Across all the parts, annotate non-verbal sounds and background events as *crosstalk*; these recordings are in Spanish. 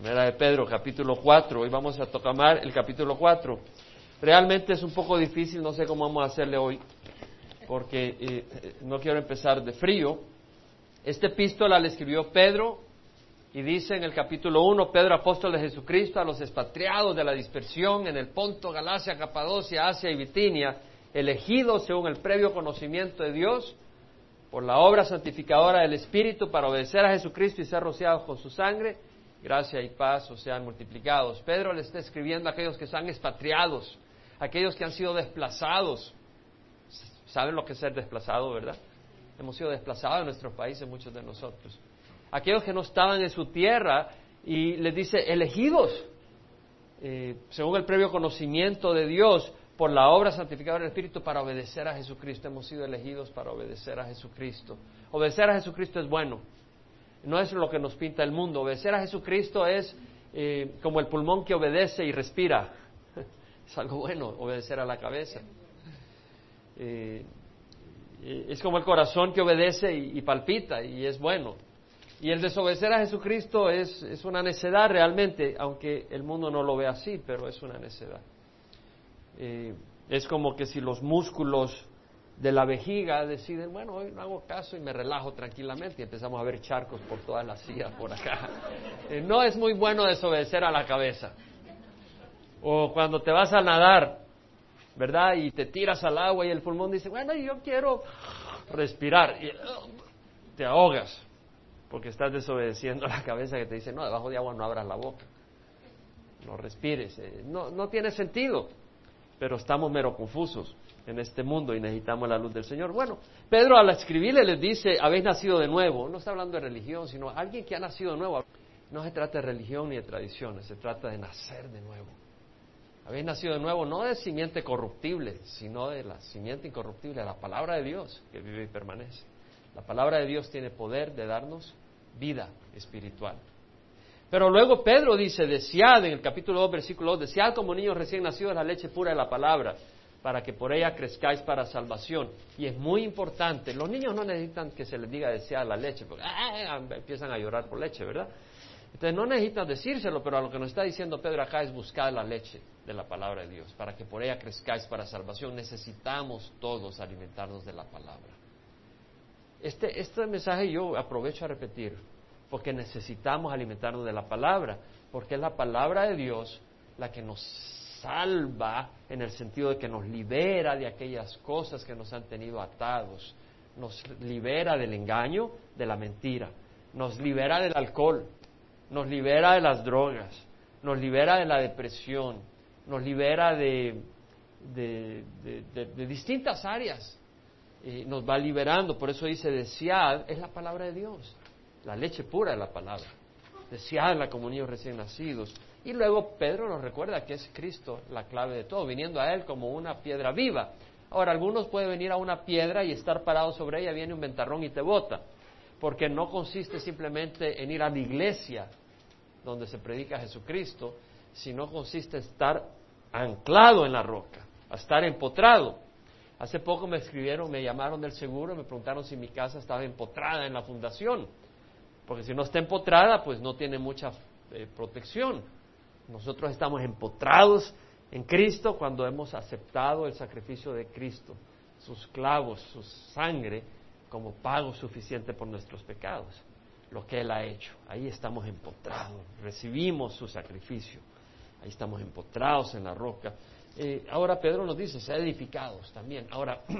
Primera de Pedro, capítulo 4. Hoy vamos a tocar el capítulo 4. Realmente es un poco difícil, no sé cómo vamos a hacerle hoy, porque eh, no quiero empezar de frío. Este epístola le escribió Pedro y dice en el capítulo 1, Pedro, apóstol de Jesucristo, a los expatriados de la dispersión en el Ponto, Galacia, Capadocia, Asia y Bitinia, elegidos según el previo conocimiento de Dios, por la obra santificadora del Espíritu para obedecer a Jesucristo y ser rociados con su sangre, gracia y paz os sean multiplicados. Pedro le está escribiendo a aquellos que están expatriados, aquellos que han sido desplazados. ¿Saben lo que es ser desplazado, verdad? Hemos sido desplazados en nuestros países, muchos de nosotros. Aquellos que no estaban en su tierra y les dice elegidos, eh, según el previo conocimiento de Dios, por la obra santificadora del Espíritu para obedecer a Jesucristo. Hemos sido elegidos para obedecer a Jesucristo. Obedecer a Jesucristo es bueno. No es lo que nos pinta el mundo. Obedecer a Jesucristo es eh, como el pulmón que obedece y respira. *laughs* es algo bueno, obedecer a la cabeza. Eh, es como el corazón que obedece y, palpita y es bueno. Y el desobedecer a Jesucristo es, es una necedad realmente, aunque el mundo no lo ve así, pero es una necedad. Eh, es como que si los músculos de la vejiga deciden, bueno, hoy no hago caso y me relajo tranquilamente y empezamos a ver charcos por todas las sillas por acá. *laughs* Eh, no es muy bueno desobedecer a la cabeza. O cuando te vas a nadar, ¿verdad? Y te tiras al agua y el pulmón dice, bueno, yo quiero respirar. Y uh, te ahogas porque estás desobedeciendo a *laughs* la cabeza que te dice, no, debajo de agua no abras la boca, no respires. Eh, no, no tiene sentido pero estamos mero confusos en este mundo y necesitamos la luz del Señor. Bueno, Pedro al escribirle les dice, habéis nacido de nuevo. No está hablando de religión, sino alguien que ha nacido de nuevo. No se trata de religión ni de tradiciones, se trata de nacer de nuevo. Habéis nacido de nuevo no de simiente corruptible, sino de la simiente incorruptible, de la palabra de Dios que vive y permanece. La palabra de Dios tiene poder de darnos vida espiritual. Pero luego Pedro dice, desead en el capítulo 2, versículo 2, desead como niños recién nacidos la leche pura de la palabra, para que por ella crezcáis para salvación. Y es muy importante, los niños no necesitan que se les diga desear la leche, porque ah, empiezan a llorar por leche, ¿verdad? Entonces no necesitan decírselo, pero a lo que nos está diciendo Pedro acá es buscar la leche de la palabra de Dios, para que por ella crezcáis para salvación. Necesitamos todos alimentarnos de la palabra. Este, este mensaje yo aprovecho a repetir, porque necesitamos alimentarnos de la palabra, porque es la palabra de Dios la que nos salva en el sentido de que nos libera de aquellas cosas que nos han tenido atados, nos libera del engaño, de la mentira, nos libera del alcohol, nos libera de las drogas, nos libera de la depresión, nos libera de, distintas áreas, y nos va liberando, por eso dice desead, es la palabra de Dios la leche pura de la palabra. Deseadla como niños recién nacidos. Y luego Pedro nos recuerda que es Cristo la clave de todo, viniendo a Él como una piedra viva. Ahora, algunos pueden venir a una piedra y estar parados sobre ella, viene un ventarrón y te bota, porque no consiste simplemente en ir a la iglesia donde se predica Jesucristo, sino consiste en estar anclado en la roca, a estar empotrado. Hace poco me escribieron, me llamaron del seguro, me preguntaron si mi casa estaba empotrada en la fundación porque si no está empotrada, pues no tiene mucha eh, protección. Nosotros estamos empotrados en Cristo cuando hemos aceptado el sacrificio de Cristo, sus clavos, su sangre, como pago suficiente por nuestros pecados, lo que Él ha hecho. Ahí estamos empotrados, recibimos su sacrificio, ahí estamos empotrados en la roca. Eh, ahora Pedro nos dice, sea edificados también. Ahora, *clears throat*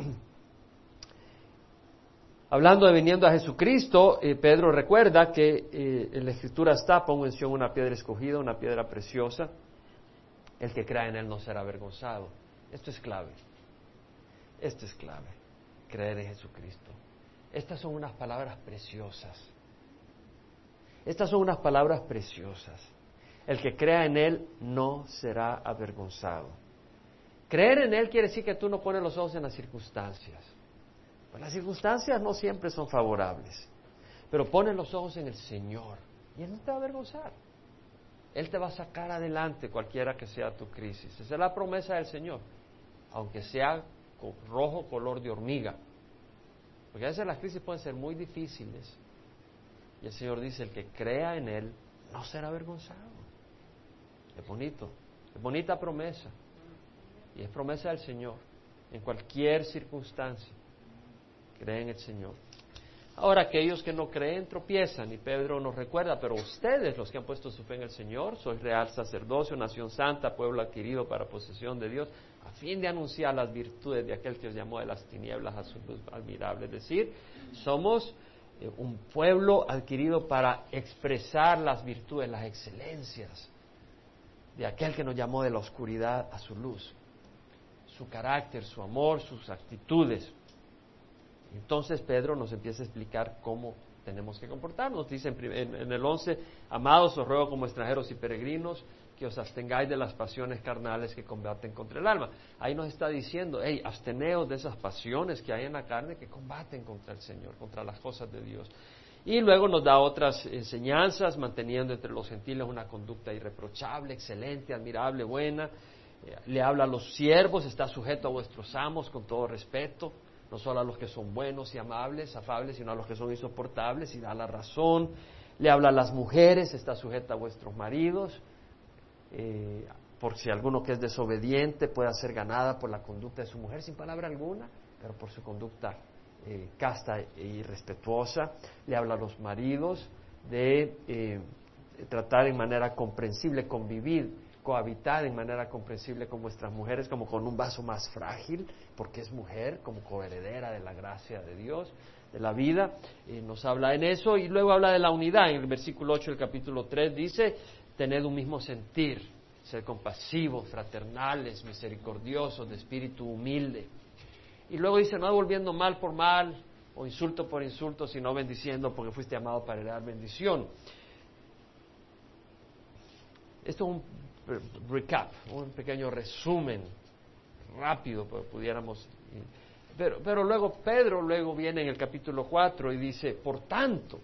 Hablando de viniendo a Jesucristo, eh, Pedro recuerda que eh, en la Escritura está, pongo en una piedra escogida, una piedra preciosa. El que crea en Él no será avergonzado. Esto es clave. Esto es clave. Creer en Jesucristo. Estas son unas palabras preciosas. Estas son unas palabras preciosas. El que crea en Él no será avergonzado. Creer en Él quiere decir que tú no pones los ojos en las circunstancias. Pues las circunstancias no siempre son favorables, pero pone los ojos en el Señor y Él no te va a avergonzar. Él te va a sacar adelante cualquiera que sea tu crisis. Esa es la promesa del Señor, aunque sea rojo color de hormiga. Porque a veces las crisis pueden ser muy difíciles. Y el Señor dice, el que crea en Él no ser avergonzado. Es bonito, es bonita promesa. Y es promesa del Señor en cualquier circunstancia. Cree en el Señor. Ahora aquellos que no creen tropiezan y Pedro nos recuerda, pero ustedes los que han puesto su fe en el Señor, sois real sacerdocio, nación santa, pueblo adquirido para posesión de Dios, a fin de anunciar las virtudes de aquel que os llamó de las tinieblas a su luz admirable. Es decir, somos eh, un pueblo adquirido para expresar las virtudes, las excelencias de aquel que nos llamó de la oscuridad a su luz, su carácter, su amor, sus actitudes. Entonces Pedro nos empieza a explicar cómo tenemos que comportarnos. Dice en, el 11, amados, os ruego como extranjeros y peregrinos que os abstengáis de las pasiones carnales que combaten contra el alma. Ahí nos está diciendo, hey, absteneos de esas pasiones que hay en la carne que combaten contra el Señor, contra las cosas de Dios. Y luego nos da otras enseñanzas, manteniendo entre los gentiles una conducta irreprochable, excelente, admirable, buena. Eh, le habla a los siervos, está sujeto a vuestros amos con todo respeto no solo a los que son buenos y amables, afables, sino a los que son insoportables y da la razón. Le habla a las mujeres, está sujeta a vuestros maridos, eh, por si alguno que es desobediente pueda ser ganada por la conducta de su mujer sin palabra alguna, pero por su conducta eh, casta e irrespetuosa. Le habla a los maridos de eh, tratar en manera comprensible, convivir cohabitar en manera comprensible con vuestras mujeres como con un vaso más frágil, porque es mujer, como coheredera de la gracia de Dios, de la vida, nos habla en eso y luego habla de la unidad. En el versículo 8 del capítulo 3 dice, tened un mismo sentir, ser compasivos, fraternales, misericordiosos, de espíritu humilde. Y luego dice, no volviendo mal por mal o insulto por insulto, sino bendiciendo porque fuiste amado para heredar bendición. Esto es un recap, un pequeño resumen rápido, pues, pudiéramos. Pero, pero luego Pedro luego viene en el capítulo 4 y dice, por tanto,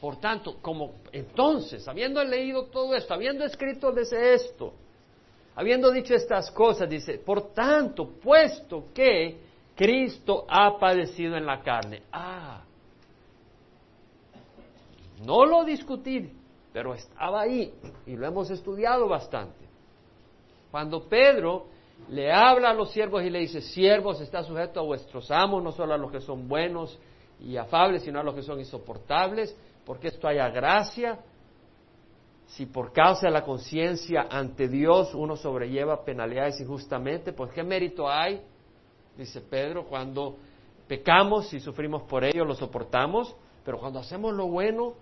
por tanto, como entonces, habiendo leído todo esto, habiendo escrito desde esto, habiendo dicho estas cosas, dice, por tanto, puesto que Cristo ha padecido en la carne. Ah, no lo discutir, pero estaba ahí y lo hemos estudiado bastante. Cuando Pedro le habla a los siervos y le dice, siervos, está sujeto a vuestros amos, no solo a los que son buenos y afables, sino a los que son insoportables, porque esto haya gracia. Si por causa de la conciencia ante Dios uno sobrelleva penalidades injustamente, pues qué mérito hay, dice Pedro, cuando pecamos y sufrimos por ello, lo soportamos, pero cuando hacemos lo bueno,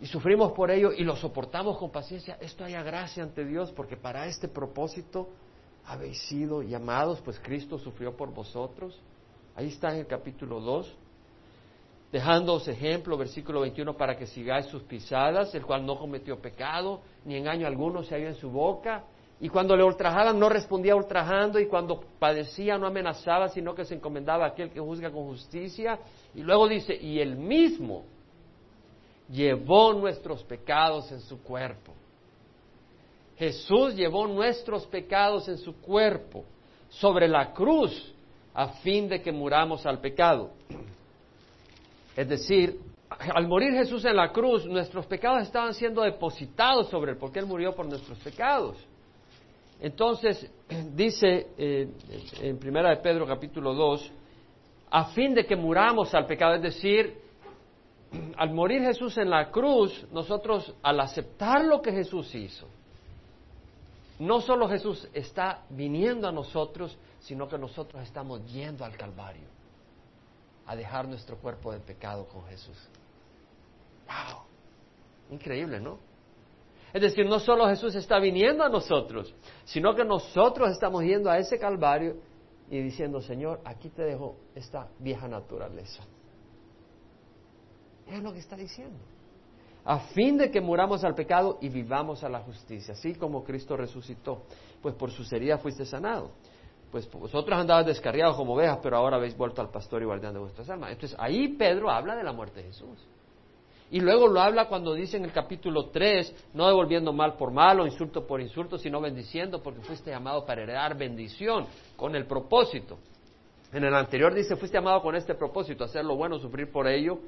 y sufrimos por ello y lo soportamos con paciencia, esto haya gracia ante Dios, porque para este propósito habéis sido llamados, pues Cristo sufrió por vosotros. Ahí está en el capítulo 2. Dejándoos ejemplo, versículo 21, para que sigáis sus pisadas, el cual no cometió pecado, ni engaño alguno se halló en su boca. Y cuando le ultrajaban, no respondía ultrajando, y cuando padecía, no amenazaba, sino que se encomendaba a aquel que juzga con justicia. Y luego dice, y el mismo llevó nuestros pecados en su cuerpo. Jesús llevó nuestros pecados en su cuerpo sobre la cruz a fin de que muramos al pecado. Es decir, al morir Jesús en la cruz, nuestros pecados estaban siendo depositados sobre él, porque él murió por nuestros pecados. Entonces, *clears throat* dice eh, en Primera de Pedro capítulo 2, a fin de que muramos al pecado, es decir, al morir Jesús en la cruz, nosotros al aceptar lo que Jesús hizo, no solo Jesús está viniendo a nosotros, sino que nosotros estamos yendo al Calvario a dejar nuestro cuerpo de pecado con Jesús. ¡Wow! Increíble, ¿no? Es decir, no solo Jesús está viniendo a nosotros, sino que nosotros estamos yendo a ese Calvario y diciendo, Señor, aquí te dejo esta vieja naturaleza. Es lo que está diciendo. A fin de que muramos al pecado y vivamos a la justicia, así como Cristo resucitó. Pues por su heridas fuiste sanado. Pues vosotros andabas descarriados como ovejas, pero ahora habéis vuelto al pastor y guardián de vuestras almas. Entonces ahí Pedro habla de la muerte de Jesús. Y luego lo habla cuando dice en el capítulo 3, no devolviendo mal por mal o insulto por insulto, sino bendiciendo porque fuiste llamado para heredar bendición con el propósito. En el anterior dice, fuiste llamado con este propósito, hacer lo bueno, sufrir por ello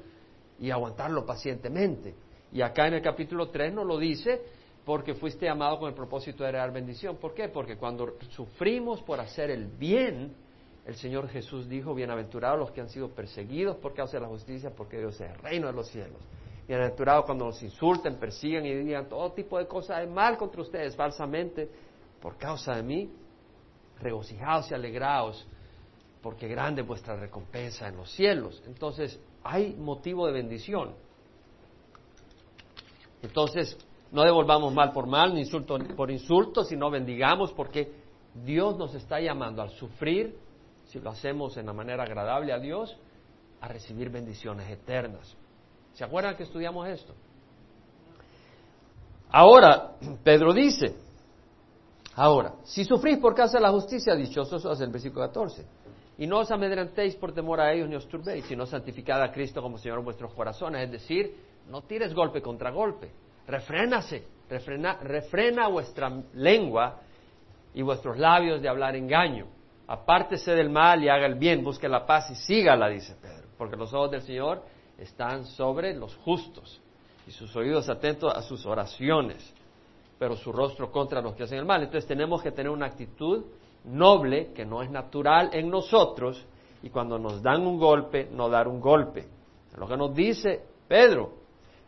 y aguantarlo pacientemente. Y acá en el capítulo 3 nos lo dice porque fuiste llamado con el propósito de dar bendición. ¿Por qué? Porque cuando sufrimos por hacer el bien, el Señor Jesús dijo, bienaventurados los que han sido perseguidos por causa de la justicia, porque Dios es el reino de los cielos. Bienaventurados cuando nos insulten, persigan y digan todo tipo de cosas de mal contra ustedes falsamente por causa de mí. Regocijaos y alegraos, porque grande es vuestra recompensa en los cielos. Entonces, hay motivo de bendición. Entonces, no devolvamos mal por mal, ni insulto por insulto, sino bendigamos porque Dios nos está llamando al sufrir, si lo hacemos en la manera agradable a Dios, a recibir bendiciones eternas. ¿Se acuerdan que estudiamos esto? Ahora, Pedro dice, ahora, si sufrís por causa de la justicia, dichosos es el versículo 14. Y no os amedrentéis por temor a ellos ni os turbéis, sino santificad a Cristo como Señor en vuestros corazones. Es decir, no tires golpe contra golpe. Refrénase, refrena, refrena vuestra lengua y vuestros labios de hablar engaño. Apártese del mal y haga el bien, busque la paz y sígala, dice Pedro. Porque los ojos del Señor están sobre los justos y sus oídos atentos a sus oraciones, pero su rostro contra los que hacen el mal. Entonces tenemos que tener una actitud noble que no es natural en nosotros y cuando nos dan un golpe, no dar un golpe. Lo que nos dice Pedro,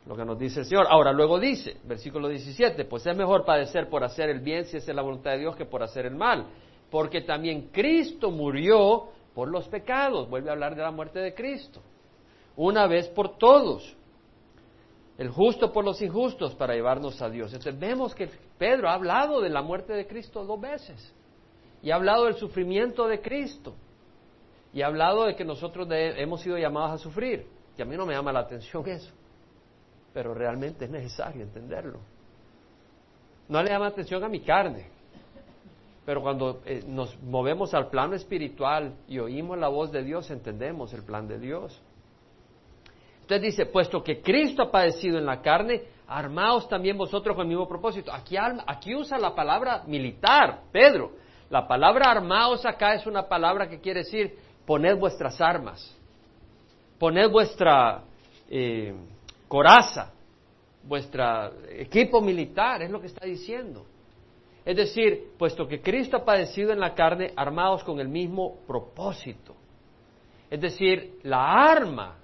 lo que nos dice el Señor. Ahora, luego dice, versículo 17, pues es mejor padecer por hacer el bien si es la voluntad de Dios que por hacer el mal, porque también Cristo murió por los pecados. Vuelve a hablar de la muerte de Cristo. Una vez por todos. El justo por los injustos para llevarnos a Dios. Entonces vemos que Pedro ha hablado de la muerte de Cristo dos veces y ha hablado del sufrimiento de Cristo y ha hablado de que nosotros hemos sido llamados a sufrir, que a mí no me llama la atención eso, pero realmente es necesario entenderlo. No le llama atención a mi carne, pero cuando eh, nos movemos al plano espiritual y oímos la voz de Dios, entendemos el plan de Dios. Entonces dice, puesto que Cristo ha padecido en la carne, armaos también vosotros con el mismo propósito. Aquí, aquí usa la palabra militar, Pedro. La palabra armaos acá es una palabra que quiere decir poned vuestras armas, poned vuestra eh, coraza, vuestro equipo militar, es lo que está diciendo. Es decir, puesto que Cristo ha padecido en la carne, armados con el mismo propósito. Es decir, la arma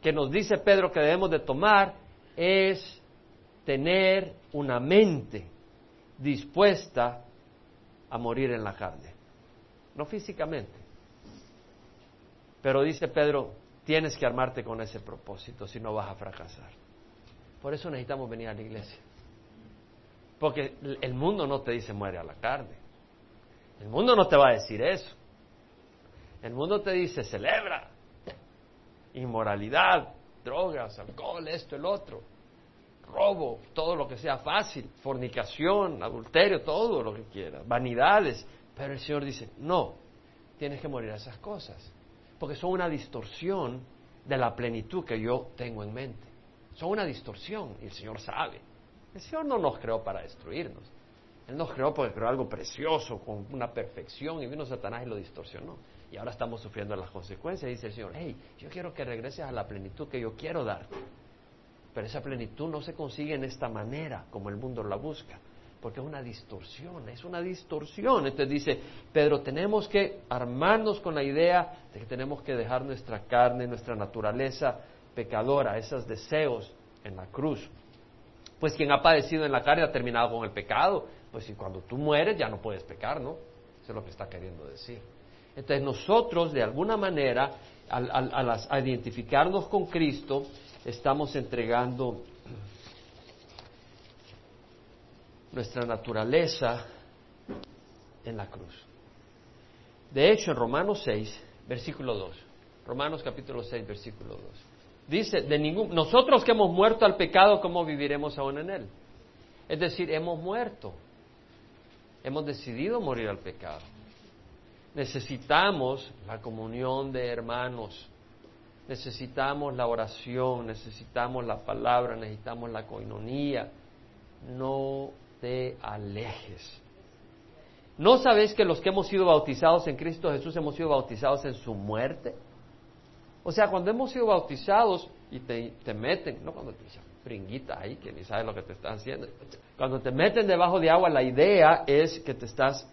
que nos dice Pedro que debemos de tomar es tener una mente dispuesta a morir en la carne, no físicamente. Pero dice Pedro, tienes que armarte con ese propósito, si no vas a fracasar. Por eso necesitamos venir a la iglesia. Porque el mundo no te dice muere a la carne. El mundo no te va a decir eso. El mundo te dice celebra inmoralidad, drogas, alcohol, esto, el otro robo, todo lo que sea fácil, fornicación, adulterio, todo lo que quieras, vanidades. Pero el Señor dice, no, tienes que morir a esas cosas, porque son una distorsión de la plenitud que yo tengo en mente. Son una distorsión y el Señor sabe. El Señor no nos creó para destruirnos. Él nos creó porque creó algo precioso, con una perfección, y vino Satanás y lo distorsionó. Y ahora estamos sufriendo las consecuencias. dice el Señor, hey, yo quiero que regreses a la plenitud que yo quiero darte. Pero esa plenitud no se consigue en esta manera, como el mundo la busca, porque es una distorsión, es una distorsión. Entonces dice, Pedro, tenemos que armarnos con la idea de que tenemos que dejar nuestra carne, nuestra naturaleza pecadora, esos deseos en la cruz. Pues quien ha padecido en la carne ha terminado con el pecado. Pues si cuando tú mueres ya no puedes pecar, ¿no? Eso es lo que está queriendo decir. Entonces nosotros, de alguna manera, al identificarnos con Cristo, estamos entregando nuestra naturaleza en la cruz. De hecho, en Romanos 6, versículo 2, Romanos capítulo 6, versículo 2, dice, de ningún, nosotros que hemos muerto al pecado, ¿cómo viviremos aún en él? Es decir, hemos muerto, hemos decidido morir al pecado. Necesitamos la comunión de hermanos necesitamos la oración, necesitamos la palabra, necesitamos la coinonía. No te alejes. ¿No sabes que los que hemos sido bautizados en Cristo Jesús hemos sido bautizados en su muerte? O sea, cuando hemos sido bautizados y te, meten, no cuando te dicen, pringuita ahí que ni sabes lo que te están haciendo. Cuando te meten debajo de agua, la idea es que te estás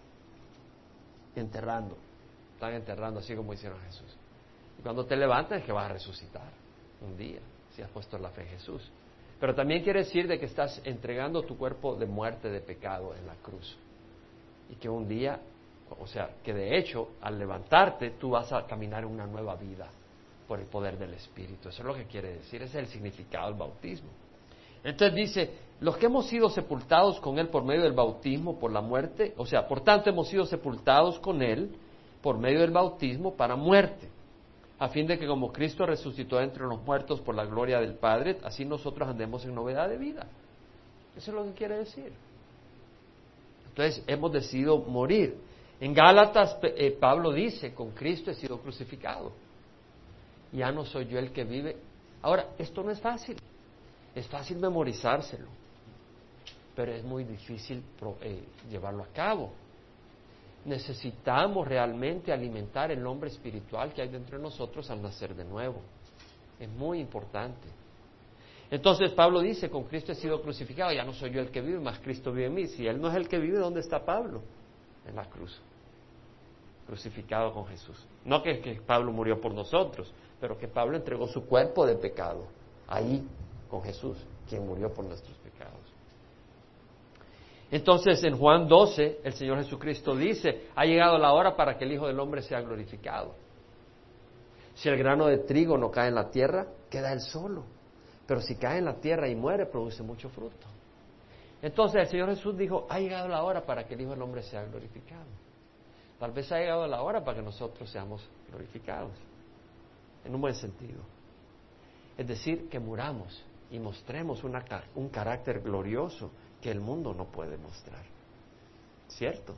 enterrando. Están enterrando así como hicieron Jesús. Cuando te levantas es que vas a resucitar un día, si has puesto la fe en Jesús. Pero también quiere decir de que estás entregando tu cuerpo de muerte, de pecado en la cruz. Y que un día, o sea, que de hecho al levantarte tú vas a caminar una nueva vida por el poder del Espíritu. Eso es lo que quiere decir, ese es el significado del bautismo. Entonces dice, los que hemos sido sepultados con Él por medio del bautismo, por la muerte, o sea, por tanto hemos sido sepultados con Él por medio del bautismo para muerte, a fin de que como Cristo resucitó entre los muertos por la gloria del Padre, así nosotros andemos en novedad de vida. Eso es lo que quiere decir. Entonces hemos decidido morir. En Gálatas eh, Pablo dice, con Cristo he sido crucificado. Ya no soy yo el que vive. Ahora, esto no es fácil. Es fácil memorizárselo, pero es muy difícil eh, llevarlo a cabo. Necesitamos realmente alimentar el hombre espiritual que hay dentro de nosotros al nacer de nuevo. Es muy importante. Entonces Pablo dice, con Cristo he sido crucificado, ya no soy yo el que vive, más Cristo vive en mí. Si Él no es el que vive, ¿dónde está Pablo? En la cruz, crucificado con Jesús. No que, que Pablo murió por nosotros, pero que Pablo entregó su cuerpo de pecado ahí con Jesús, quien murió por nuestros pecados. Entonces en Juan 12 el Señor Jesucristo dice, ha llegado la hora para que el Hijo del Hombre sea glorificado. Si el grano de trigo no cae en la tierra, queda él solo. Pero si cae en la tierra y muere, produce mucho fruto. Entonces el Señor Jesús dijo, ha llegado la hora para que el Hijo del Hombre sea glorificado. Tal vez ha llegado la hora para que nosotros seamos glorificados, en un buen sentido. Es decir, que muramos y mostremos un carácter glorioso que el mundo no puede mostrar. ¿Cierto?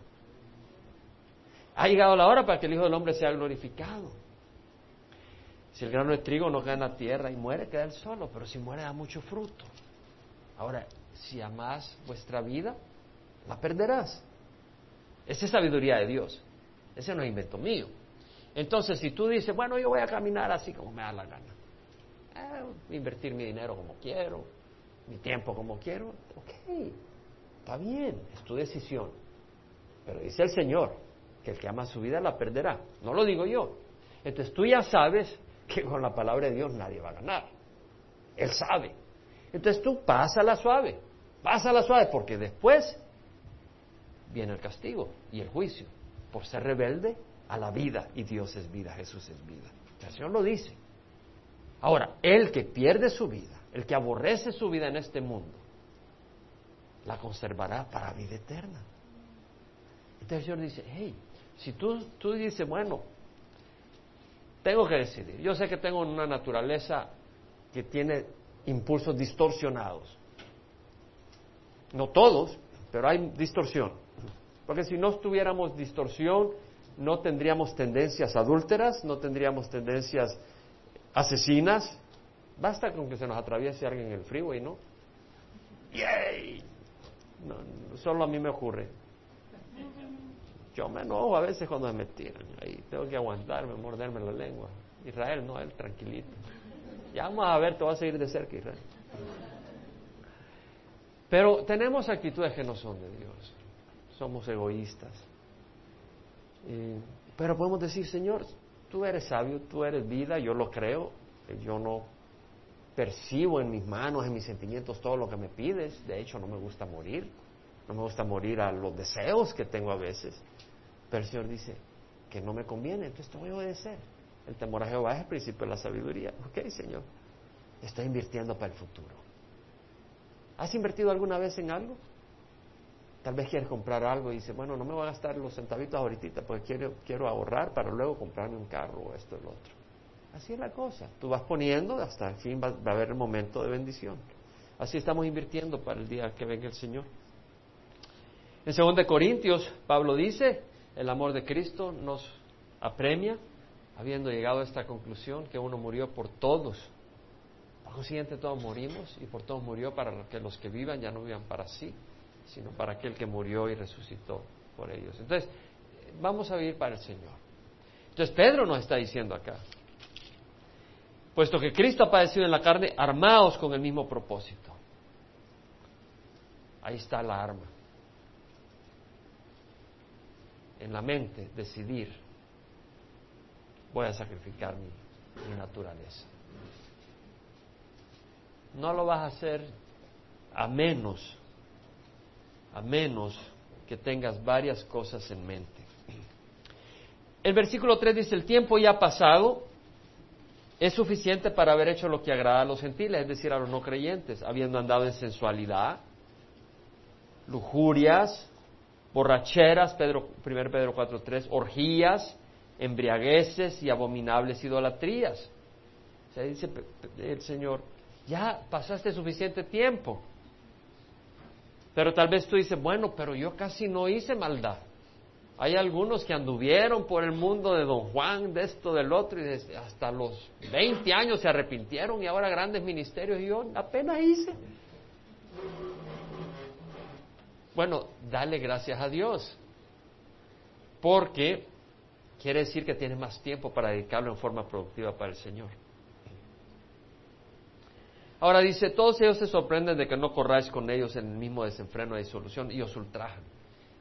Ha llegado la hora para que el Hijo del Hombre sea glorificado. Si el grano de trigo no la tierra y muere, queda él solo, pero si muere da mucho fruto. Ahora, si amas vuestra vida, la perderás. Esa es sabiduría de Dios. Ese no es invento mío. Entonces, si tú dices, bueno, yo voy a caminar así como me da la gana, eh, invertir mi dinero como quiero, mi tiempo como quiero, ok, está bien, es tu decisión. Pero dice el Señor que el que ama su vida la perderá. No lo digo yo. Entonces tú ya sabes que con la palabra de Dios nadie va a ganar. Él sabe. Entonces tú pásala suave, pásala suave, porque después viene el castigo y el juicio por ser rebelde a la vida. Y Dios es vida, Jesús es vida. El Señor lo dice. Ahora, el que pierde su vida, el que aborrece su vida en este mundo, la conservará para vida eterna. Entonces el Señor dice, hey, si tú, tú dices, bueno, tengo que decidir, yo sé que tengo una naturaleza que tiene impulsos distorsionados. No todos, pero hay distorsión. Porque si no tuviéramos distorsión, no tendríamos tendencias adúlteras, no tendríamos tendencias asesinas. Basta con que se nos atraviese alguien en el freeway, ¿no? ¡Yay! No, solo a mí me ocurre. Yo me enojo a veces cuando me tiran. Ahí tengo que aguantarme, morderme la lengua. Israel, no, él tranquilito. Ya vamos a ver, te voy a seguir de cerca, Israel. Pero tenemos actitudes que no son de Dios. Somos egoístas. pero podemos decir, Señor, tú eres sabio, tú eres vida, yo lo creo, yo no percibo en mis manos, en mis sentimientos todo lo que me pides, de hecho no me gusta morir, no me gusta morir a los deseos que tengo a veces, pero el Señor dice que no me conviene, entonces te voy a obedecer. El temor a Jehová es el principio de la sabiduría. Ok, Señor, estoy invirtiendo para el futuro. ¿Has invertido alguna vez en algo? Tal vez quieres comprar algo y dices, bueno, no me voy a gastar los centavitos ahorita porque quiero, quiero ahorrar para luego comprarme un carro o esto o lo otro. Así es la cosa. Tú vas poniendo hasta el fin va, a haber el momento de bendición. Así estamos invirtiendo para el día que venga el Señor. En 2 Corintios, Pablo dice, el amor de Cristo nos apremia, habiendo llegado a esta conclusión que uno murió por todos. Por consiguiente, todos morimos y por todos murió para que los que vivan ya no vivan para sí, sino para aquel que murió y resucitó por ellos. Entonces, vamos a vivir para el Señor. Entonces, Pedro nos está diciendo acá, Puesto que Cristo ha padecido en la carne, armaos con el mismo propósito. Ahí está la arma. En la mente, decidir, voy a sacrificar mi, mi naturaleza. No lo vas a hacer a menos, a menos que tengas varias cosas en mente. El versículo 3 dice, el tiempo ya ha pasado, es suficiente para haber hecho lo que agrada a los gentiles, es decir, a los no creyentes, habiendo andado en sensualidad, lujurias, borracheras, Pedro, 1 Pedro 4.3, orgías, embriagueces y abominables idolatrías. O sea, dice el Señor, ya pasaste suficiente tiempo. Pero tal vez tú dices, bueno, pero yo casi no hice maldad. Hay algunos que anduvieron por el mundo de don Juan, de esto, del otro, y hasta los 20 años se arrepintieron y ahora grandes ministerios, y yo apenas hice. Bueno, dale gracias a Dios, porque quiere decir que tienes más tiempo para dedicarlo en forma productiva para el Señor. Ahora dice, todos ellos se sorprenden de que no corráis con ellos en el mismo desenfreno de disolución y os ultrajan.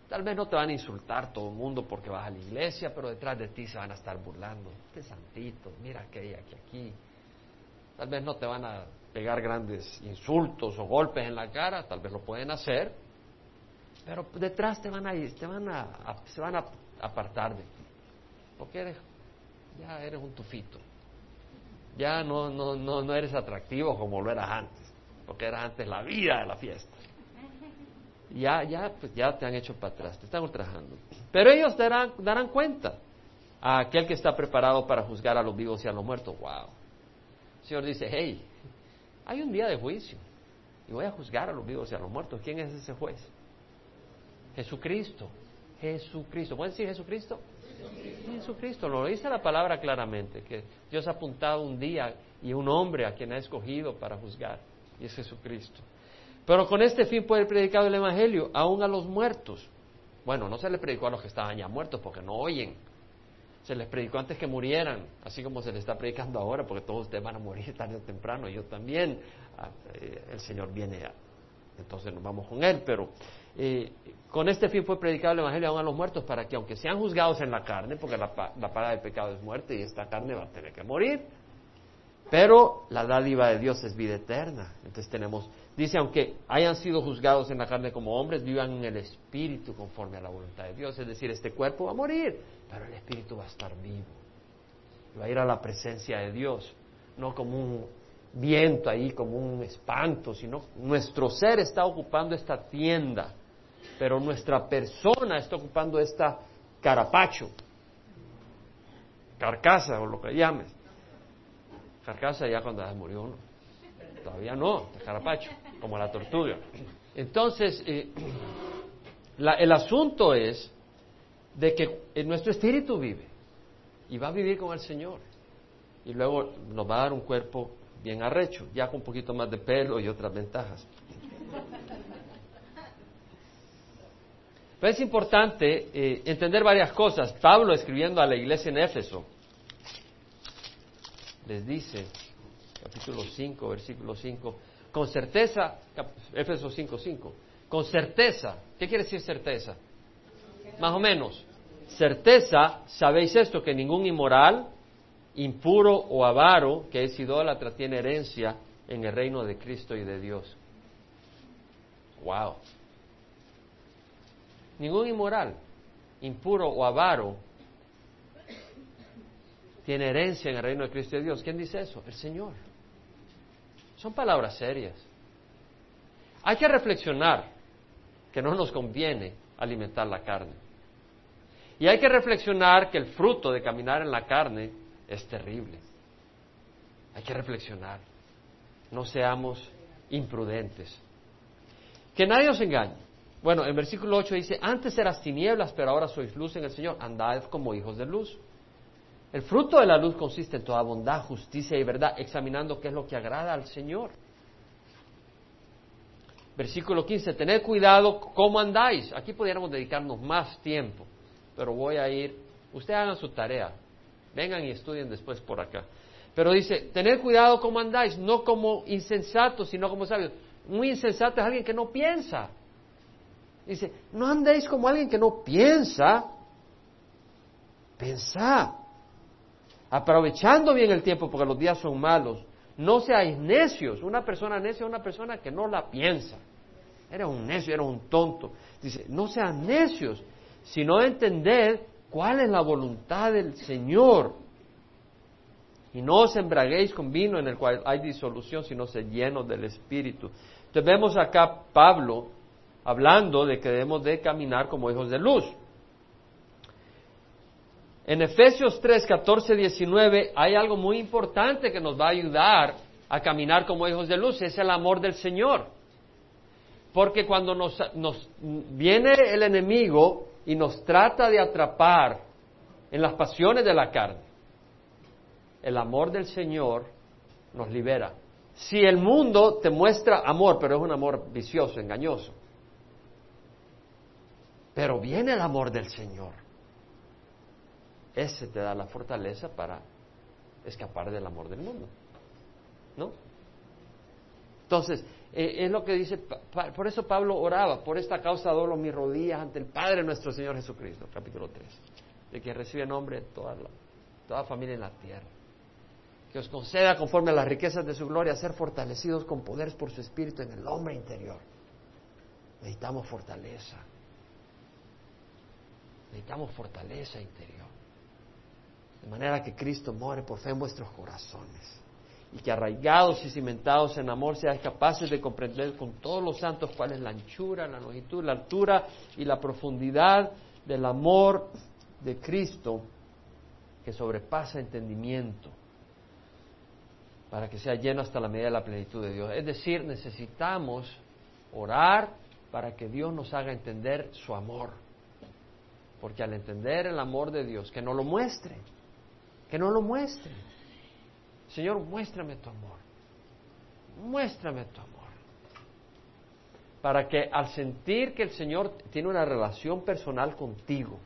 Tal vez no te van a insultar todo el mundo porque vas a la iglesia, pero detrás de ti se van a estar burlando. Este santito, mira que hay aquí. Tal vez no te van a pegar grandes insultos o golpes en la cara, tal vez lo pueden hacer, pero detrás te van a ir, te van a, se van a apartar de ti, porque eres, ya eres un tufito ya no, no, no, no eres atractivo como lo eras antes, porque eras antes la vida de la fiesta. Ya, ya, pues ya te han hecho para atrás, te están ultrajando. Pero ellos darán, darán cuenta a aquel que está preparado para juzgar a los vivos y a los muertos. Wow. El Señor dice, hey, hay un día de juicio y voy a juzgar a los vivos y a los muertos. ¿Quién es ese juez? Jesucristo. Jesucristo. ¿Pueden decir Jesucristo? Jesucristo, lo dice la palabra claramente, que Dios ha apuntado un día y un hombre a quien ha escogido para juzgar, y es Jesucristo. Pero con este fin puede predicar el Evangelio aún a los muertos. Bueno, no se les predicó a los que estaban ya muertos porque no oyen. Se les predicó antes que murieran, así como se les está predicando ahora, porque todos ustedes van a morir tarde o temprano, yo también. Ah, eh, el Señor viene, entonces nos vamos con Él, pero eh, con este fin fue predicado el Evangelio aún a los muertos para que aunque sean juzgados en la carne, porque la, la paga del pecado es muerte y esta carne va a tener que morir, pero la dádiva de Dios es vida eterna. Entonces tenemos, dice, aunque hayan sido juzgados en la carne como hombres, vivan en el espíritu conforme a la voluntad de Dios. Es decir, este cuerpo va a morir, pero el espíritu va a estar vivo. Va a ir a la presencia de Dios, no como un viento ahí, como un espanto, sino nuestro ser está ocupando esta tienda pero nuestra persona está ocupando esta carapacho, carcasa o lo que llames. Carcasa ya cuando murió uno. Todavía no, carapacho, como la tortuga. Entonces, eh, el asunto es de que nuestro espíritu vive y va a vivir con el Señor. Y luego nos va a dar un cuerpo bien arrecho, ya con un poquito más de pelo y otras ventajas. es importante eh, entender varias cosas. Pablo escribiendo a la iglesia en Éfeso les dice, capítulo 5, versículo 5, con certeza, Éfeso 5, 5, con certeza, ¿qué quiere decir certeza? Más o menos, certeza, sabéis esto, que ningún inmoral, impuro o avaro, que es idólatra, tiene herencia en el reino de Cristo y de Dios. Wow. Ningún inmoral, impuro o avaro tiene herencia en el reino de Cristo y de Dios. ¿Quién dice eso? El Señor. Son palabras serias. Hay que reflexionar que no nos conviene alimentar la carne. Y hay que reflexionar que el fruto de caminar en la carne es terrible. Hay que reflexionar. No seamos imprudentes. Que nadie os engañe. Bueno, en versículo 8 dice, antes eras tinieblas, pero ahora sois luz en el Señor, andad como hijos de luz. El fruto de la luz consiste en toda bondad, justicia y verdad, examinando qué es lo que agrada al Señor. Versículo 15, tened cuidado cómo andáis. Aquí pudiéramos dedicarnos más tiempo, pero voy a ir, ustedes hagan su tarea, vengan y estudien después por acá. Pero dice, tened cuidado como andáis, no como insensatos, sino como sabios. Muy insensato es alguien que no piensa. Dice, no andéis como alguien que no piensa, pensad, aprovechando bien el tiempo porque los días son malos. No seáis necios. Una persona necia es una persona que no la piensa. Era un necio, era un tonto. Dice, no sean necios, sino entender cuál es la voluntad del Señor. Y no os embraguéis con vino en el cual hay disolución, sino se llenos del Espíritu. Entonces vemos acá Pablo hablando de que debemos de caminar como hijos de luz. En Efesios 3, 14, 19 hay algo muy importante que nos va a ayudar a caminar como hijos de luz, es el amor del Señor. Porque cuando nos, nos viene el enemigo y nos trata de atrapar en las pasiones de la carne, el amor del Señor nos libera. Si el mundo te muestra amor, pero es un amor vicioso, engañoso, pero viene el amor del Señor. Ese te da la fortaleza para escapar del amor del mundo. ¿No? Entonces, eh, es lo que dice, por eso Pablo oraba, por esta causa doblo mis rodillas ante el Padre nuestro Señor Jesucristo, capítulo 3, de que recibe nombre toda, la, toda familia en la tierra. Que os conceda, conforme a las riquezas de su gloria, ser fortalecidos con poderes por su Espíritu en el hombre interior. Necesitamos fortaleza. Necesitamos fortaleza interior. De manera que Cristo muere por fe en vuestros corazones. Y que arraigados y cimentados en amor seáis capaces de comprender con todos los santos cuál es la anchura, la longitud, la altura y la profundidad del amor de Cristo que sobrepasa entendimiento para que sea lleno hasta la medida de la plenitud de Dios. Es decir, necesitamos orar para que Dios nos haga entender su amor porque al entender el amor de Dios, que no lo muestre, que no lo muestre. Señor, muéstrame tu amor. Muéstrame tu amor. Para que al sentir que el Señor tiene una relación personal contigo,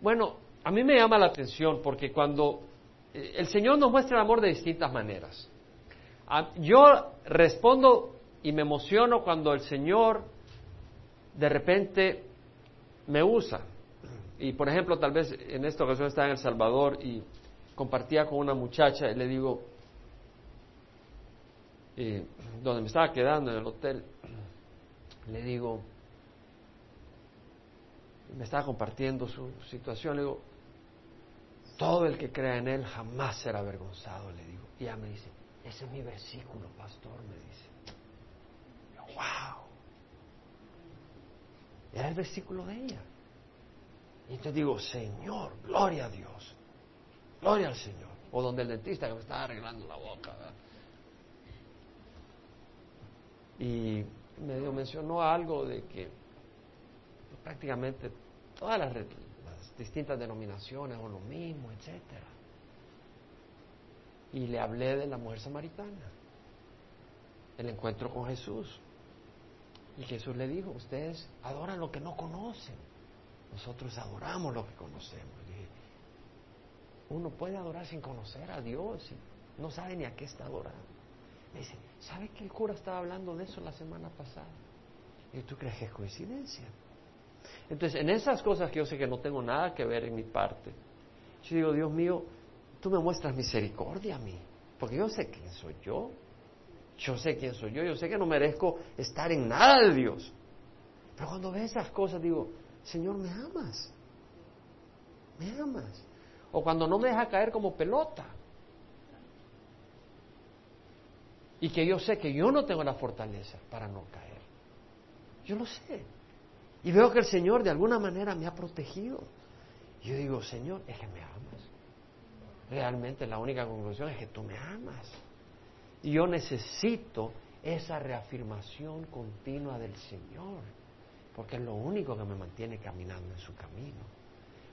bueno, a mí me llama la atención porque cuando eh, el Señor nos muestra el amor de distintas maneras. Yo respondo y me emociono cuando el Señor de repente me usa. Y por ejemplo, tal vez en esta ocasión estaba en El Salvador y compartía con una muchacha y le digo, eh, donde me estaba quedando en el hotel, le digo, me estaba compartiendo su situación, le digo, todo el que crea en Él jamás será avergonzado, le digo. Y ella me dice, ese es mi versículo, pastor, me dice. wow. Era el versículo de ella. Y entonces digo, Señor, gloria a Dios. Gloria al Señor. O donde el dentista que me estaba arreglando la boca. Y me mencionó algo de que prácticamente todas las, las distintas denominaciones o lo mismo, etcétera. Y le hablé de la mujer samaritana, el encuentro con Jesús. Y Jesús le dijo, ustedes adoran lo que no conocen, nosotros adoramos lo que conocemos. uno puede adorar sin conocer a Dios, y no sabe ni a qué está adorando. Me dice, ¿sabe que el cura estaba hablando de eso la semana pasada? ¿Y tú crees que es coincidencia? Entonces, en esas cosas que yo sé que no tengo nada que ver en mi parte, yo digo, Dios mío, tú me muestras misericordia a mí, porque yo sé quién soy yo. Yo sé quién soy yo, yo sé que no merezco estar en nada de Dios. Pero cuando veo esas cosas digo, Señor, me amas. Me amas. O cuando no me deja caer como pelota. Y que yo sé que yo no tengo la fortaleza para no caer. Yo lo sé. Y veo que el Señor de alguna manera me ha protegido. Yo digo, Señor, es que me amas. Realmente la única conclusión es que tú me amas. Y yo necesito esa reafirmación continua del Señor, porque es lo único que me mantiene caminando en su camino.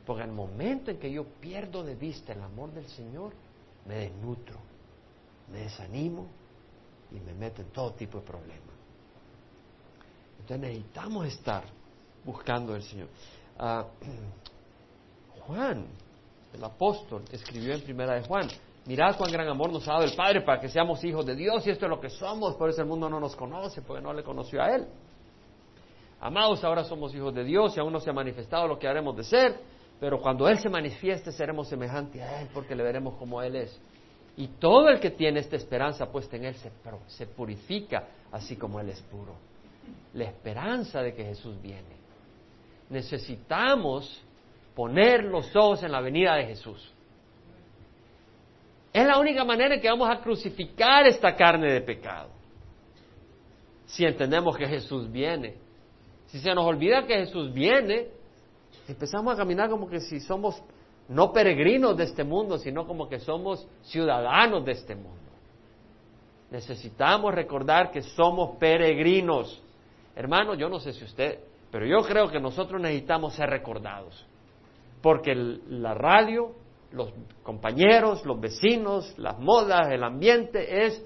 Porque el momento en que yo pierdo de vista el amor del Señor, me desnutro, me desanimo y me meto en todo tipo de problemas. Entonces necesitamos estar buscando al Señor. Ah, *clears throat* Juan, el apóstol, escribió en Primera de Juan, mirad cuán gran amor nos ha dado el Padre para que seamos hijos de Dios y esto es lo que somos, por eso el mundo no nos conoce, porque no le conoció a Él. Amados, ahora somos hijos de Dios y aún no se ha manifestado lo que haremos de ser, pero cuando Él se manifieste seremos semejantes a Él porque le veremos como Él es. Y todo el que tiene esta esperanza puesta en Él se, se purifica así como Él es puro. La esperanza de que Jesús viene. Necesitamos poner los ojos en la venida de Jesús. Es la única manera en que vamos a crucificar esta carne de pecado. Si entendemos que Jesús viene. Si se nos olvida que Jesús viene, empezamos a caminar como que si somos no peregrinos de este mundo, sino como que somos ciudadanos de este mundo. Necesitamos recordar que somos peregrinos. Hermano, yo no sé si usted, pero yo creo que nosotros necesitamos ser recordados. Porque la radio, los compañeros, los vecinos, las modas, el ambiente es,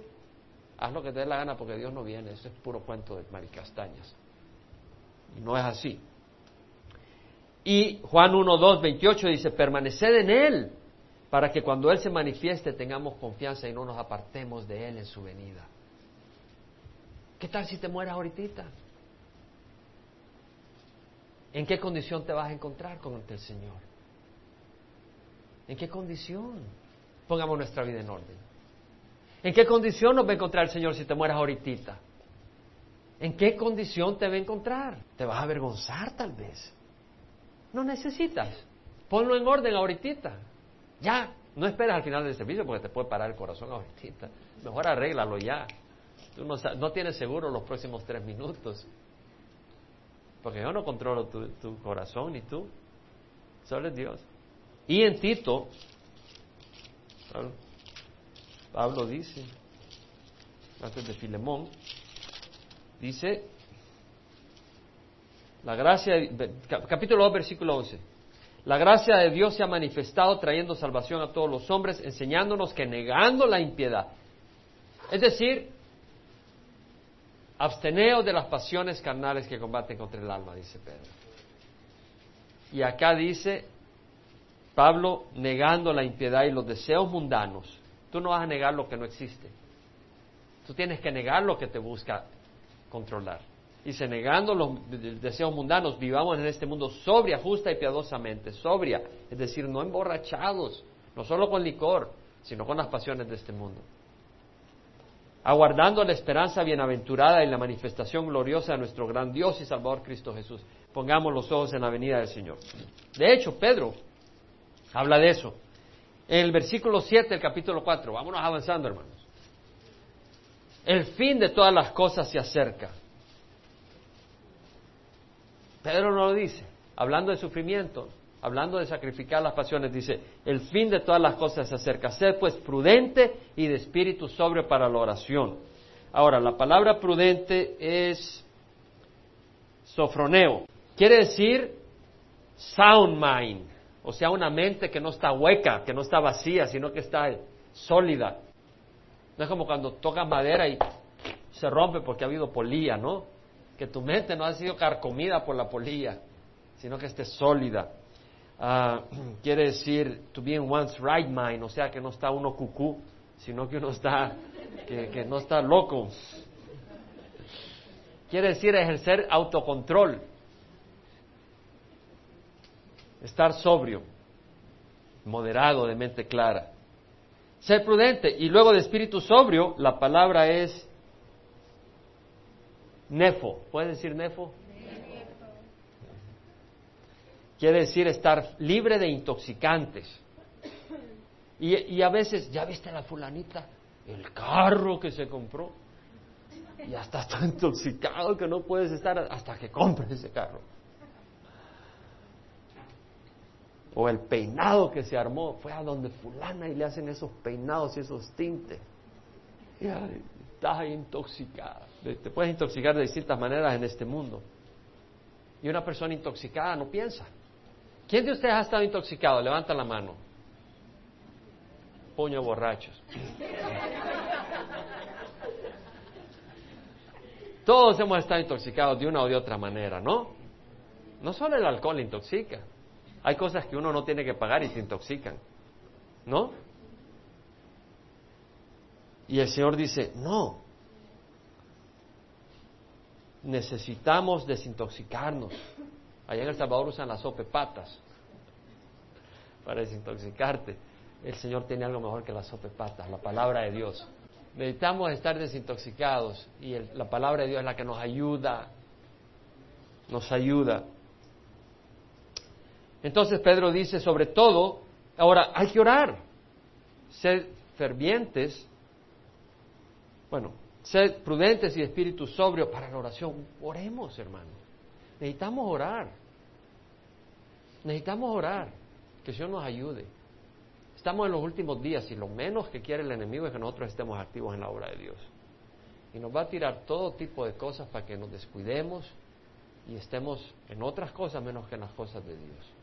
haz lo que te dé la gana porque Dios no viene. Eso es puro cuento de maricastañas. No es así. Y Juan 1, 2, 28 dice, permaneced en Él, para que cuando Él se manifieste tengamos confianza y no nos apartemos de Él en su venida. ¿Qué tal si te mueras ahorita? ¿En qué condición te vas a encontrar con el Señor? ¿En qué condición? Pongamos nuestra vida en orden. ¿En qué condición nos va a encontrar el Señor si te mueras ahorita? ¿En qué condición te va a encontrar? Te vas a avergonzar tal vez. No necesitas. Ponlo en orden ahorita. Ya. No esperes al final del servicio porque te puede parar el corazón ahorita. Mejor arréglalo ya. Tú no, tienes seguro los próximos tres minutos. Porque yo no controlo tu, corazón ni tú. Solo es Dios. Y en Tito, Pablo dice, antes de Filemón, dice la gracia, capítulo 2, versículo 11. La gracia de Dios se ha manifestado trayendo salvación a todos los hombres, enseñándonos que negando la impiedad, es decir, absteneos de las pasiones carnales que combaten contra el alma, dice Pedro. Y acá dice Pablo negando la impiedad y los deseos mundanos. Tú no vas a negar lo que no existe. Tú tienes que negar lo que te busca controlar. Dice, negando los deseos mundanos, vivamos en este mundo sobria, justa y piadosamente. Sobria, es decir, no emborrachados, no solo con licor, sino con las pasiones de este mundo. Aguardando la esperanza bienaventurada y la manifestación gloriosa de nuestro gran Dios y Salvador Cristo Jesús. Pongamos los ojos en la venida del Señor. De hecho, Pedro habla de eso. En el versículo 7 del capítulo 4, vámonos avanzando, hermanos. El fin de todas las cosas se acerca. Pedro no lo dice, hablando de sufrimiento, hablando de sacrificar las pasiones, dice, el fin de todas las cosas se acerca. Sed pues prudente y de espíritu sobrio para la oración. Ahora, la palabra prudente es sofroneo. Quiere decir sound mind, o sea, una mente que no está hueca, que no está vacía, sino que está sólida. No es como cuando tocas madera y se rompe porque ha habido polilla, ¿no? que tu mente no ha sido carcomida por la polilla, sino que esté sólida. Ah, *clears throat* quiere decir to be in one's right mind, o sea que no está uno cucú, sino que uno está, que, no está loco. Quiere decir ejercer autocontrol, estar sobrio, moderado, de mente clara. Ser prudente y luego de espíritu sobrio, la palabra es Nefo. ¿Puedes decir nefo? Quiere decir estar libre de intoxicantes. Y, a veces, ¿ya viste la fulanita? El carro que se compró. Y hasta está *laughs* intoxicado que no puedes estar hasta que compres ese carro. O el peinado que se armó, fue a donde fulana y le hacen esos peinados y esos tintes. Y estás intoxicada. Te puedes intoxicar de distintas maneras en este mundo. Y una persona intoxicada no piensa. ¿Quién de ustedes ha estado intoxicado? Levanta la mano. Puño borrachos. Todos hemos estado intoxicados de una o de otra manera, ¿no? No solo el alcohol intoxica. Hay cosas que uno no tiene que pagar y se intoxican. ¿No? Y el Señor dice, no, necesitamos desintoxicarnos. Allá en El Salvador usan las patas para desintoxicarte. El Señor tiene algo mejor que las patas, la palabra de Dios. Necesitamos estar desintoxicados y la palabra de Dios es la que nos ayuda, nos ayuda. Entonces Pedro dice, sobre todo, ahora hay que orar, ser fervientes bueno, sed prudentes y espíritu sobrio para la oración. Oremos, hermano. Necesitamos orar. Necesitamos orar. Que Dios nos ayude. Estamos en los últimos días y lo menos que quiere el enemigo es que nosotros estemos activos en la obra de Dios. Y nos va a tirar todo tipo de cosas para que nos descuidemos y estemos en otras cosas menos que en las cosas de Dios.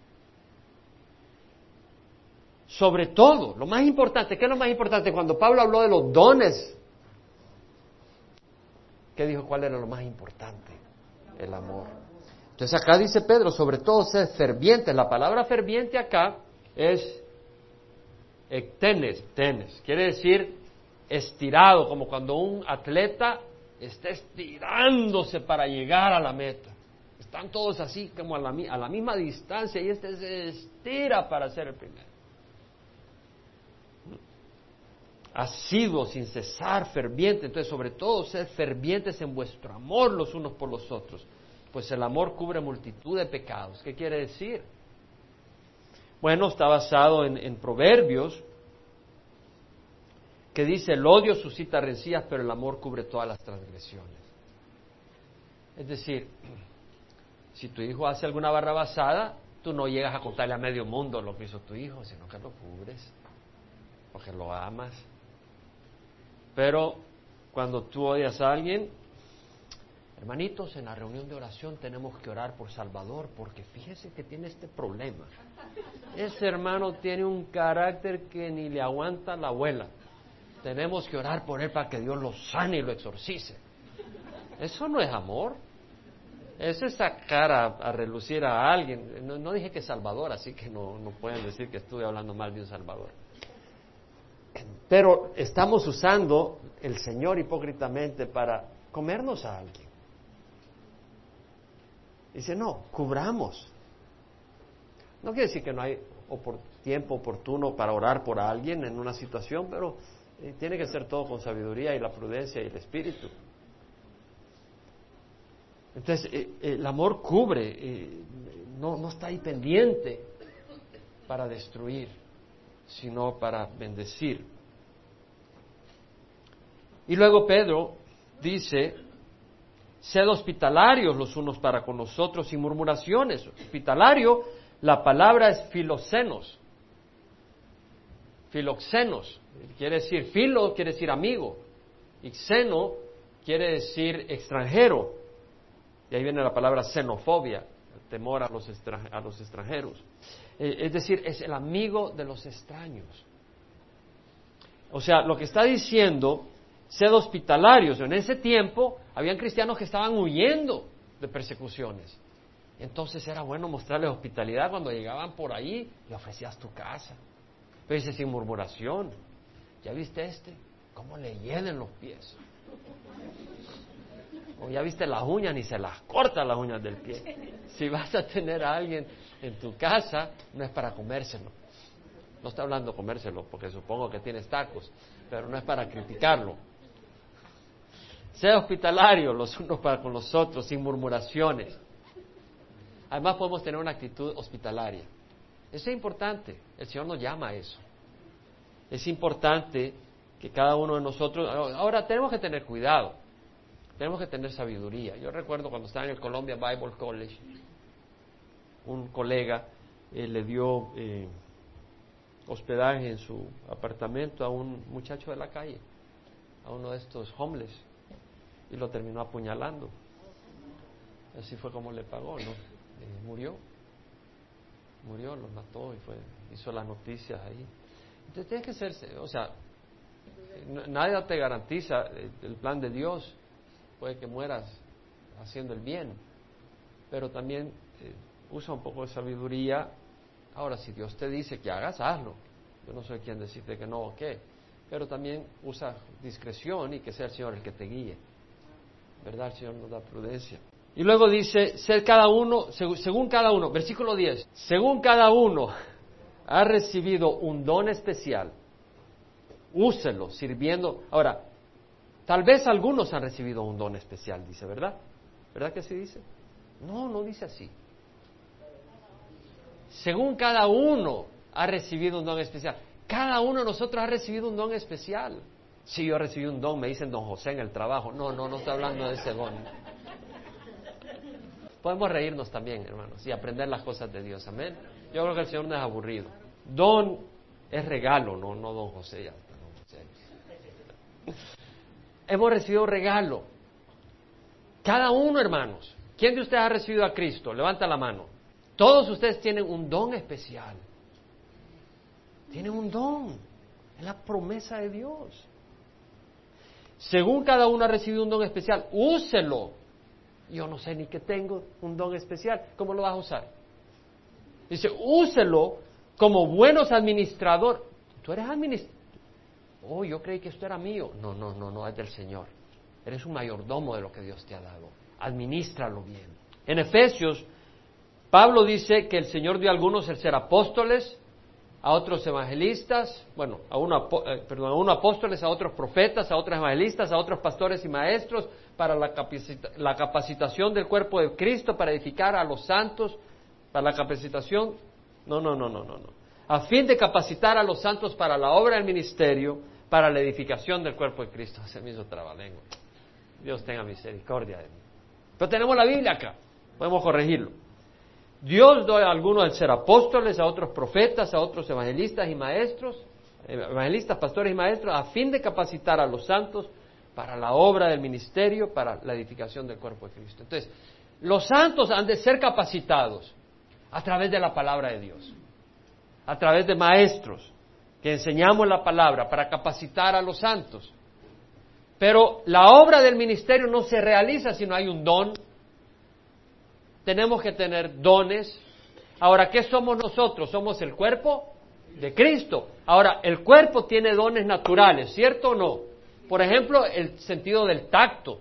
Sobre todo, lo más importante, ¿qué es lo más importante? Cuando Pablo habló de los dones ¿Qué dijo? ¿Cuál era lo más importante? El amor. Entonces acá dice Pedro, sobre todo ser ferviente. La palabra ferviente acá es tenes, tenes. Quiere decir estirado, como cuando un atleta está estirándose para llegar a la meta. Están todos así como a la, a la misma distancia y este se estira para ser el primero. Sido sin cesar, ferviente. Entonces, sobre todo, sed fervientes en vuestro amor los unos por los otros, pues el amor cubre multitud de pecados. ¿Qué quiere decir? Bueno, está basado en, en Proverbios, que dice, el odio suscita rencillas, pero el amor cubre todas las transgresiones. Es decir, *clears throat* si tu hijo hace alguna barra basada, tú no llegas a contarle a medio mundo lo que hizo tu hijo, sino que lo cubres, porque lo amas. Pero cuando tú odias a alguien, hermanitos, en la reunión de oración tenemos que orar por Salvador, porque fíjese que tiene este problema. Ese hermano tiene un carácter que ni le aguanta la abuela. Tenemos que orar por él para que Dios lo sane y lo exorcice. Eso no es amor. Eso es sacar a, relucir a alguien. No, dije que Salvador, así que no, no pueden decir que estuve hablando mal de un Salvador. Pero estamos usando el Señor hipócritamente para comernos a alguien. Dice, no, cubramos. No quiere decir que no hay tiempo oportuno para orar por alguien en una situación, pero eh, tiene que ser todo con sabiduría y la prudencia y el espíritu. Entonces, eh, el amor cubre, eh, no, no está ahí pendiente para destruir, sino para bendecir. Y luego Pedro dice, sed hospitalarios los unos para con nosotros sin murmuraciones. Hospitalario, la palabra es filoxenos. Filoxenos, quiere decir filo, quiere decir amigo. Y xeno quiere decir extranjero. Y ahí viene la palabra xenofobia, temor a los, a los extranjeros. Eh, es decir, es el amigo de los extraños. O sea, lo que está diciendo sed hospitalarios. En ese tiempo habían cristianos que estaban huyendo de persecuciones. Entonces era bueno mostrarles hospitalidad cuando llegaban por ahí y ofrecías tu casa. Pero dice sin murmuración. ¿Ya viste este? ¿Cómo le hieden los pies? Ya viste las uñas, ni se las corta las uñas del pie. Si vas a tener a alguien en tu casa, no es para comérselo. No está hablando comérselo, porque supongo que tienes tacos, pero no es para criticarlo. Sea hospitalario los unos para con los otros, sin murmuraciones. Además podemos tener una actitud hospitalaria. Eso es importante. El Señor nos llama a eso. Es importante que cada uno de nosotros... Ahora tenemos que tener cuidado. Tenemos que tener sabiduría. Yo recuerdo cuando estaba en el Columbia Bible College, un colega eh, le dio eh, hospedaje en su apartamento a un muchacho de la calle, a uno de estos homeless y lo terminó apuñalando. Así fue como le pagó, ¿no? Eh, murió, murió, lo mató y fue, hizo las noticias ahí. Entonces tiene que ser, o sea, nadie te garantiza el plan de Dios, puede que mueras haciendo el bien, pero también eh, usa un poco de sabiduría. Ahora, si Dios te dice que hagas, hazlo. Yo no soy quien decirte que no o qué, pero también usa discreción y que sea el Señor el que te guíe. ¿Verdad? El Señor nos da prudencia. Y luego dice, ser cada uno, según cada uno, versículo 10, según cada uno ha recibido un don especial, úselo sirviendo. Ahora, tal vez algunos han recibido un don especial, dice, ¿verdad? ¿Verdad que así dice? No, no dice así. Según cada uno ha recibido un don especial. Cada uno de nosotros ha recibido un don especial. Si yo recibí un don, me dicen don José en el trabajo. No, no, no estoy hablando de ese don. Podemos reírnos también, hermanos, y aprender las cosas de Dios. Amén. Yo creo que el Señor no es aburrido. Don es regalo, no, no don José. Ya, Hemos recibido regalo. Cada uno, hermanos. ¿Quién de ustedes ha recibido a Cristo? Levanta la mano. Todos ustedes tienen un don especial. Tienen un don. Es la promesa de Dios. Según cada uno ha recibido un don especial, úselo. Yo no sé ni que tengo un don especial. ¿Cómo lo vas a usar? Dice, úselo como buenos administradores. Tú eres administrador. Oh, yo creí que esto era mío. No, no, no, no, es del Señor. Eres un mayordomo de lo que Dios te ha dado. Administralo bien. En Efesios, Pablo dice que el Señor dio a algunos el ser apóstoles, a otros evangelistas, bueno, a uno, eh, perdón, a uno apóstoles, a otros profetas, a otros evangelistas, a otros pastores y maestros, para la, la capacitación del cuerpo de Cristo, para edificar a los santos, para la capacitación, no, no, no, no, no, no, a fin de capacitar a los santos para la obra del ministerio, para la edificación del cuerpo de Cristo. Ese mismo trabalengo. Dios tenga misericordia de mí. Pero tenemos la Biblia acá, podemos corregirlo. Dios da a algunos al ser apóstoles, a otros profetas, a otros evangelistas y maestros, evangelistas, pastores y maestros, a fin de capacitar a los santos para la obra del ministerio, para la edificación del cuerpo de Cristo. Entonces, los santos han de ser capacitados a través de la palabra de Dios, a través de maestros que enseñamos la palabra para capacitar a los santos. Pero la obra del ministerio no se realiza si no hay un don, tenemos que tener dones. Ahora, ¿qué somos nosotros? Somos el cuerpo de Cristo. Ahora, el cuerpo tiene dones naturales, ¿cierto o no? Por ejemplo, el sentido del tacto.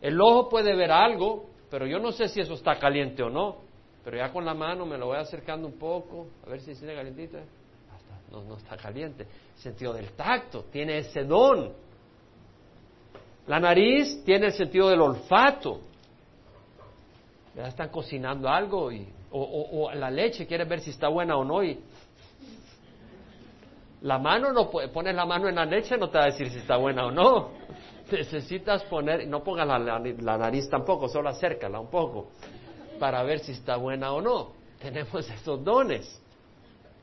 El ojo puede ver algo, pero yo no sé si eso está caliente o no. Pero ya con la mano me lo voy acercando un poco, a ver si tiene calientito. No, no está caliente. El sentido del tacto, tiene ese don. La nariz tiene el sentido del olfato ya están cocinando algo y, o, la leche, quieres ver si está buena o no y la mano no pones la mano en la leche no te va a decir si está buena o no. Necesitas poner, no pongas la, nariz tampoco, solo acércala un poco para ver si está buena o no. Tenemos esos dones.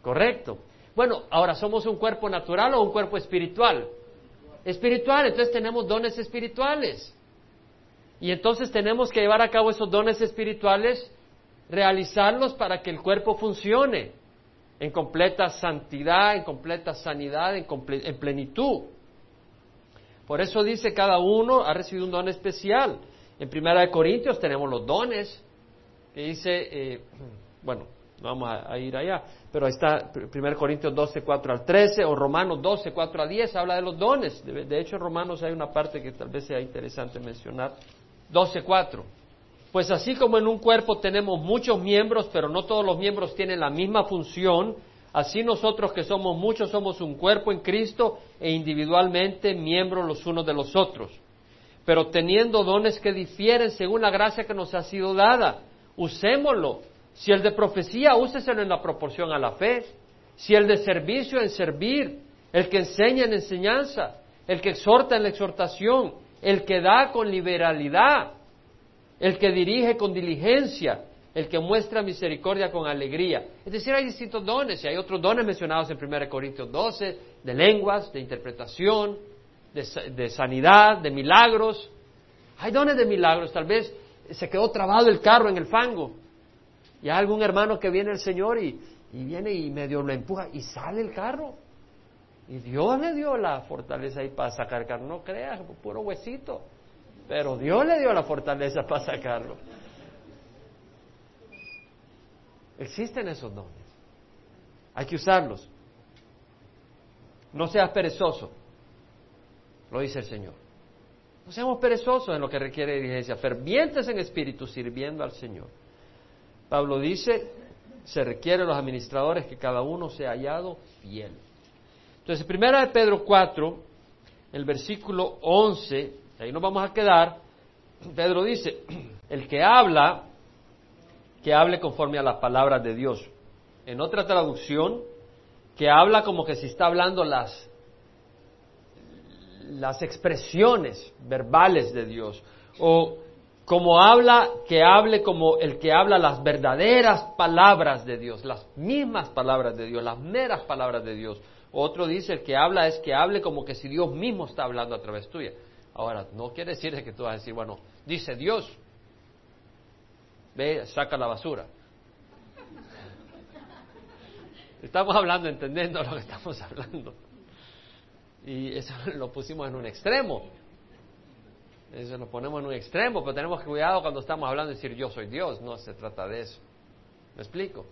Correcto. Bueno, ahora somos un cuerpo natural o un cuerpo espiritual. Espiritual, entonces tenemos dones espirituales. Y entonces tenemos que llevar a cabo esos dones espirituales, realizarlos para que el cuerpo funcione en completa santidad, en completa sanidad, en, plenitud. Por eso dice cada uno ha recibido un don especial. En Primera de Corintios tenemos los dones, que dice, eh, bueno, vamos a, ir allá, pero está Primera Corintios 12, 4 al 13, o Romanos 12, 4 al 10, habla de los dones. de hecho, en Romanos hay una parte que tal vez sea interesante mencionar. 12.4. Pues así como en un cuerpo tenemos muchos miembros, pero no todos los miembros tienen la misma función, así nosotros que somos muchos somos un cuerpo en Cristo e individualmente miembros los unos de los otros. Pero teniendo dones que difieren según la gracia que nos ha sido dada, usémoslo. Si el de profecía, úseselo en la proporción a la fe. Si el de servicio, en servir. El que enseña en enseñanza. El que exhorta en la exhortación el que da con liberalidad, el que dirige con diligencia, el que muestra misericordia con alegría. Es decir, hay distintos dones y hay otros dones mencionados en 1 Corintios 12, de lenguas, de interpretación, de, sanidad, de milagros. Hay dones de milagros, tal vez se quedó trabado el carro en el fango y hay algún hermano que viene el Señor y, viene y medio lo empuja y sale el carro. Y Dios le dio la fortaleza ahí para sacar carro. No creas, puro huesito. Pero Dios le dio la fortaleza para sacarlo. Existen esos dones. Hay que usarlos. No seas perezoso, lo dice el Señor. No seamos perezosos en lo que requiere diligencia, fervientes en espíritu, sirviendo al Señor. Pablo dice, se requiere a los administradores que cada uno sea hallado fiel. Entonces, primera de Pedro 4, el versículo 11, ahí nos vamos a quedar, Pedro dice, *clears throat* el que habla, que hable conforme a las palabras de Dios. En otra traducción, que habla como que si está hablando las, las expresiones verbales de Dios. O como habla, que hable como el que habla las verdaderas palabras de Dios, las mismas palabras de Dios, las meras palabras de Dios. Otro dice, el que habla es que hable como que si Dios mismo está hablando a través tuya. Ahora, no quiere decir que tú vas a decir, bueno, dice Dios, ve, saca la basura. *laughs* Estamos hablando, entendiendo lo que estamos hablando. Y eso *laughs* lo pusimos en un extremo. Eso lo ponemos en un extremo, pero tenemos cuidado cuando estamos hablando de decir yo soy Dios, no se trata de eso. ¿Me explico?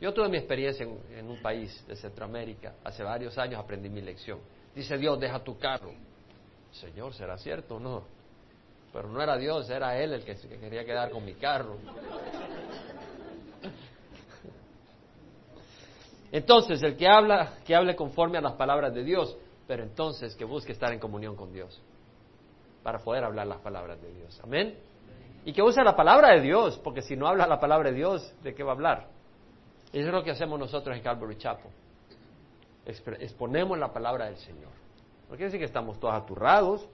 Yo tuve mi experiencia en, un país de Centroamérica, hace varios años aprendí mi lección. Dice Dios, deja tu carro. Señor, ¿será cierto o no? Pero no era Dios, era Él el que, que quería quedar con mi carro. Entonces, el que habla, que hable conforme a las palabras de Dios, pero entonces que busque estar en comunión con Dios para poder hablar las palabras de Dios. Amén. Y que use la palabra de Dios, porque si no habla la palabra de Dios, ¿de qué va a hablar? Eso es lo que hacemos nosotros en Calvary Chapel. Exponemos la palabra del Señor. No quiere decir que estamos todos aturrados,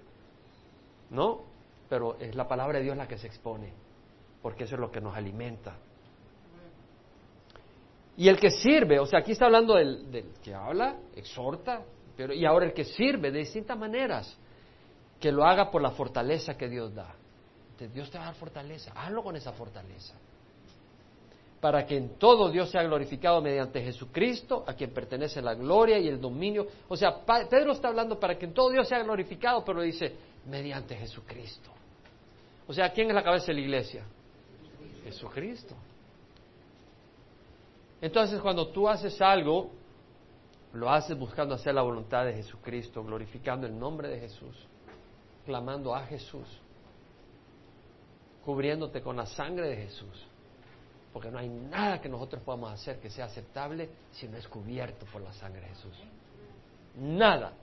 ¿no? Pero es la palabra de Dios la que se expone, porque eso es lo que nos alimenta. Y el que sirve, o sea, aquí está hablando del, del que habla, exhorta, pero y ahora el que sirve de distintas maneras que lo haga por la fortaleza que Dios da. Dios te va a dar fortaleza, hazlo con esa fortaleza. Para que en todo Dios sea glorificado mediante Jesucristo, a quien pertenece la gloria y el dominio. O sea, Pedro está hablando para que en todo Dios sea glorificado, pero dice, mediante Jesucristo. O sea, ¿quién es la cabeza de la iglesia? Jesucristo. Entonces, cuando tú haces algo, lo haces buscando hacer la voluntad de Jesucristo, glorificando el nombre de Jesús clamando a Jesús, cubriéndote con la sangre de Jesús. Porque no hay nada que nosotros podamos hacer que sea aceptable si no es cubierto por la sangre de Jesús. Nada.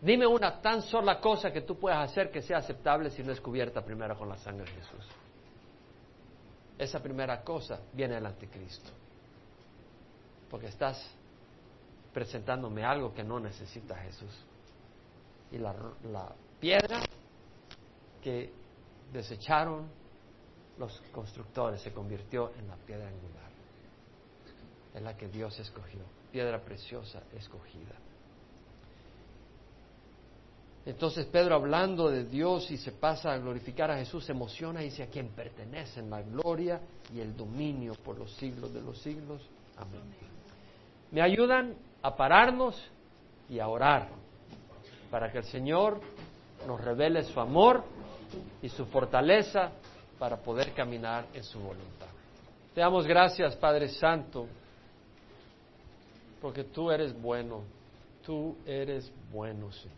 Dime una tan sola cosa que tú puedas hacer que sea aceptable si no es cubierta primero con la sangre de Jesús. Esa primera cosa viene del anticristo. Porque estás presentándome algo que no necesita Jesús. Y la, la piedra que desecharon los constructores se convirtió en la piedra angular, en la que Dios escogió, piedra preciosa escogida. Entonces Pedro hablando de Dios y se pasa a glorificar a Jesús, se emociona y dice a quien pertenecen la gloria y el dominio por los siglos de los siglos. Amén. Me ayudan a pararnos y a orar para que el Señor nos revele su amor y su fortaleza para poder caminar en su voluntad. Te damos gracias, Padre Santo, porque tú eres bueno, tú eres bueno, Señor.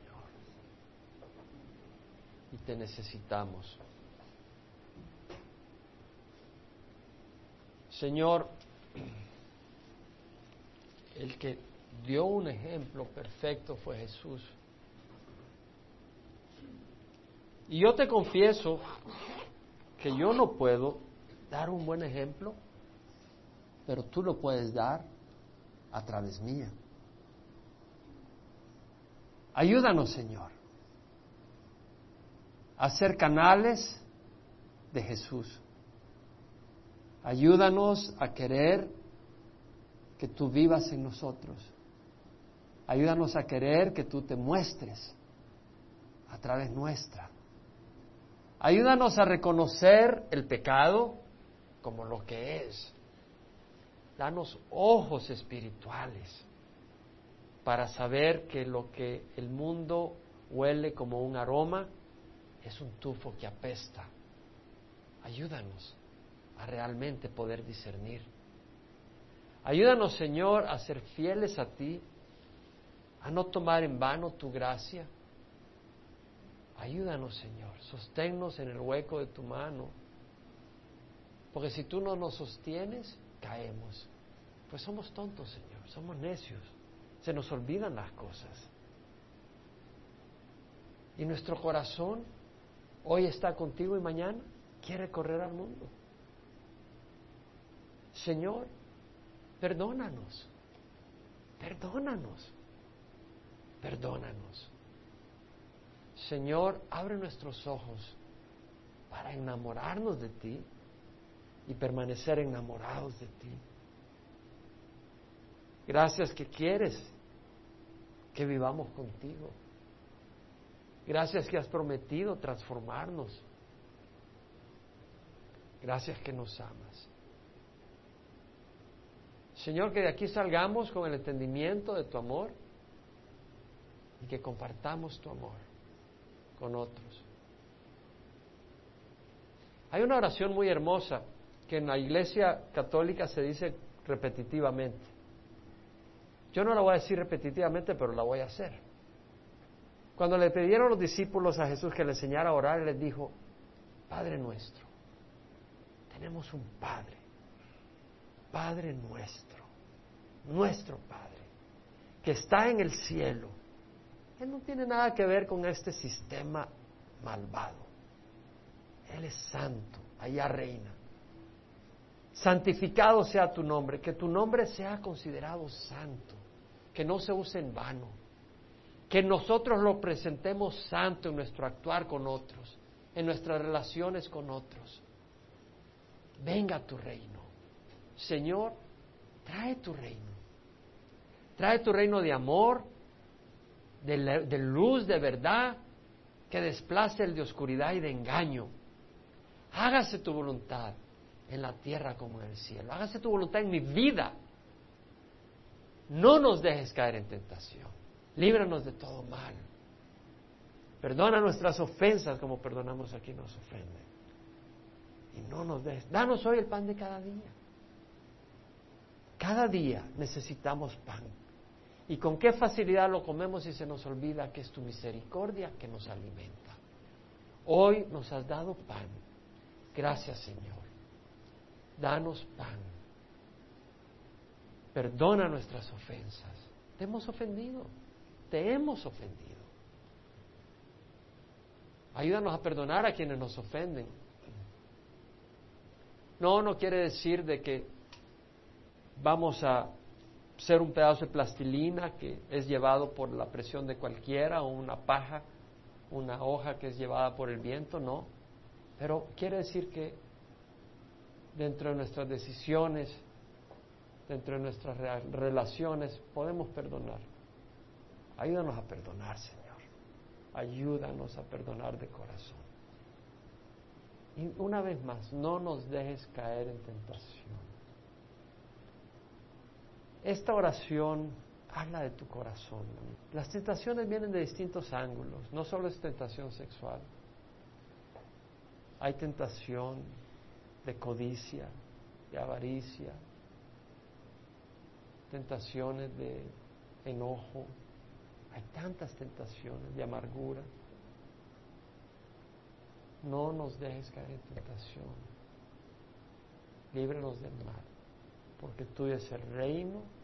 Y te necesitamos. Señor, el que dio un ejemplo perfecto fue Jesús. Y yo te confieso que yo no puedo dar un buen ejemplo, pero tú lo puedes dar a través mía. Ayúdanos, Señor, a ser canales de Jesús. Ayúdanos a querer que tú vivas en nosotros. Ayúdanos a querer que tú te muestres a través nuestra. Ayúdanos a reconocer el pecado como lo que es. Danos ojos espirituales para saber que lo que el mundo huele como un aroma es un tufo que apesta. Ayúdanos a realmente poder discernir. Ayúdanos, Señor, a ser fieles a ti, a no tomar en vano tu gracia. Ayúdanos, Señor, sosténnos en el hueco de tu mano, porque si tú no nos sostienes, caemos. Pues somos tontos, Señor, somos necios, se nos olvidan las cosas. Y nuestro corazón hoy está contigo y mañana quiere correr al mundo. Señor, perdónanos, perdónanos, perdónanos. Señor, abre nuestros ojos para enamorarnos de ti y permanecer enamorados de ti. Gracias que quieres que vivamos contigo. Gracias que has prometido transformarnos. Gracias que nos amas. Señor, que de aquí salgamos con el entendimiento de tu amor y que compartamos tu amor con otros. Hay una oración muy hermosa que en la iglesia católica se dice repetitivamente. Yo no la voy a decir repetitivamente, pero la voy a hacer. Cuando le pidieron los discípulos a Jesús que le enseñara a orar, les dijo, Padre nuestro, tenemos un Padre, Padre nuestro, nuestro Padre, que está en el cielo. Él no tiene nada que ver con este sistema malvado. Él es santo, allá reina. Santificado sea tu nombre, que tu nombre sea considerado santo, que no se use en vano, que nosotros lo presentemos santo en nuestro actuar con otros, en nuestras relaciones con otros. Venga tu reino. Señor, trae tu reino. Trae tu reino de amor, de, luz, de verdad, que desplace el de oscuridad y de engaño. Hágase tu voluntad en la tierra como en el cielo. Hágase tu voluntad en mi vida. No nos dejes caer en tentación. Líbranos de todo mal. Perdona nuestras ofensas como perdonamos a quien nos ofende. Y no nos dejes. Danos hoy el pan de cada día. Cada día necesitamos pan. Y con qué facilidad lo comemos y se nos olvida que es tu misericordia que nos alimenta. Hoy nos has dado pan. Gracias Señor danos pan. Perdona nuestras ofensas. Te hemos ofendido, te hemos ofendido. Ayúdanos a perdonar a quienes nos ofenden. No, no quiere decir de que vamos a ser un pedazo de plastilina que es llevado por la presión de cualquiera o una paja, una hoja que es llevada por el viento, no. Pero quiere decir que dentro de nuestras decisiones, dentro de nuestras relaciones, podemos perdonar. Ayúdanos a perdonar, Señor. Ayúdanos a perdonar de corazón. Y una vez más, no nos dejes caer en tentación. Esta oración habla de tu corazón. Las tentaciones vienen de distintos ángulos, no solo es tentación sexual. Hay tentación de codicia, de avaricia, tentaciones de enojo, hay tantas tentaciones de amargura. No nos dejes caer en tentación. Líbranos del mal, porque tuyo es el reino,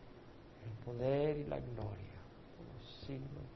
el poder y la gloria por los siglos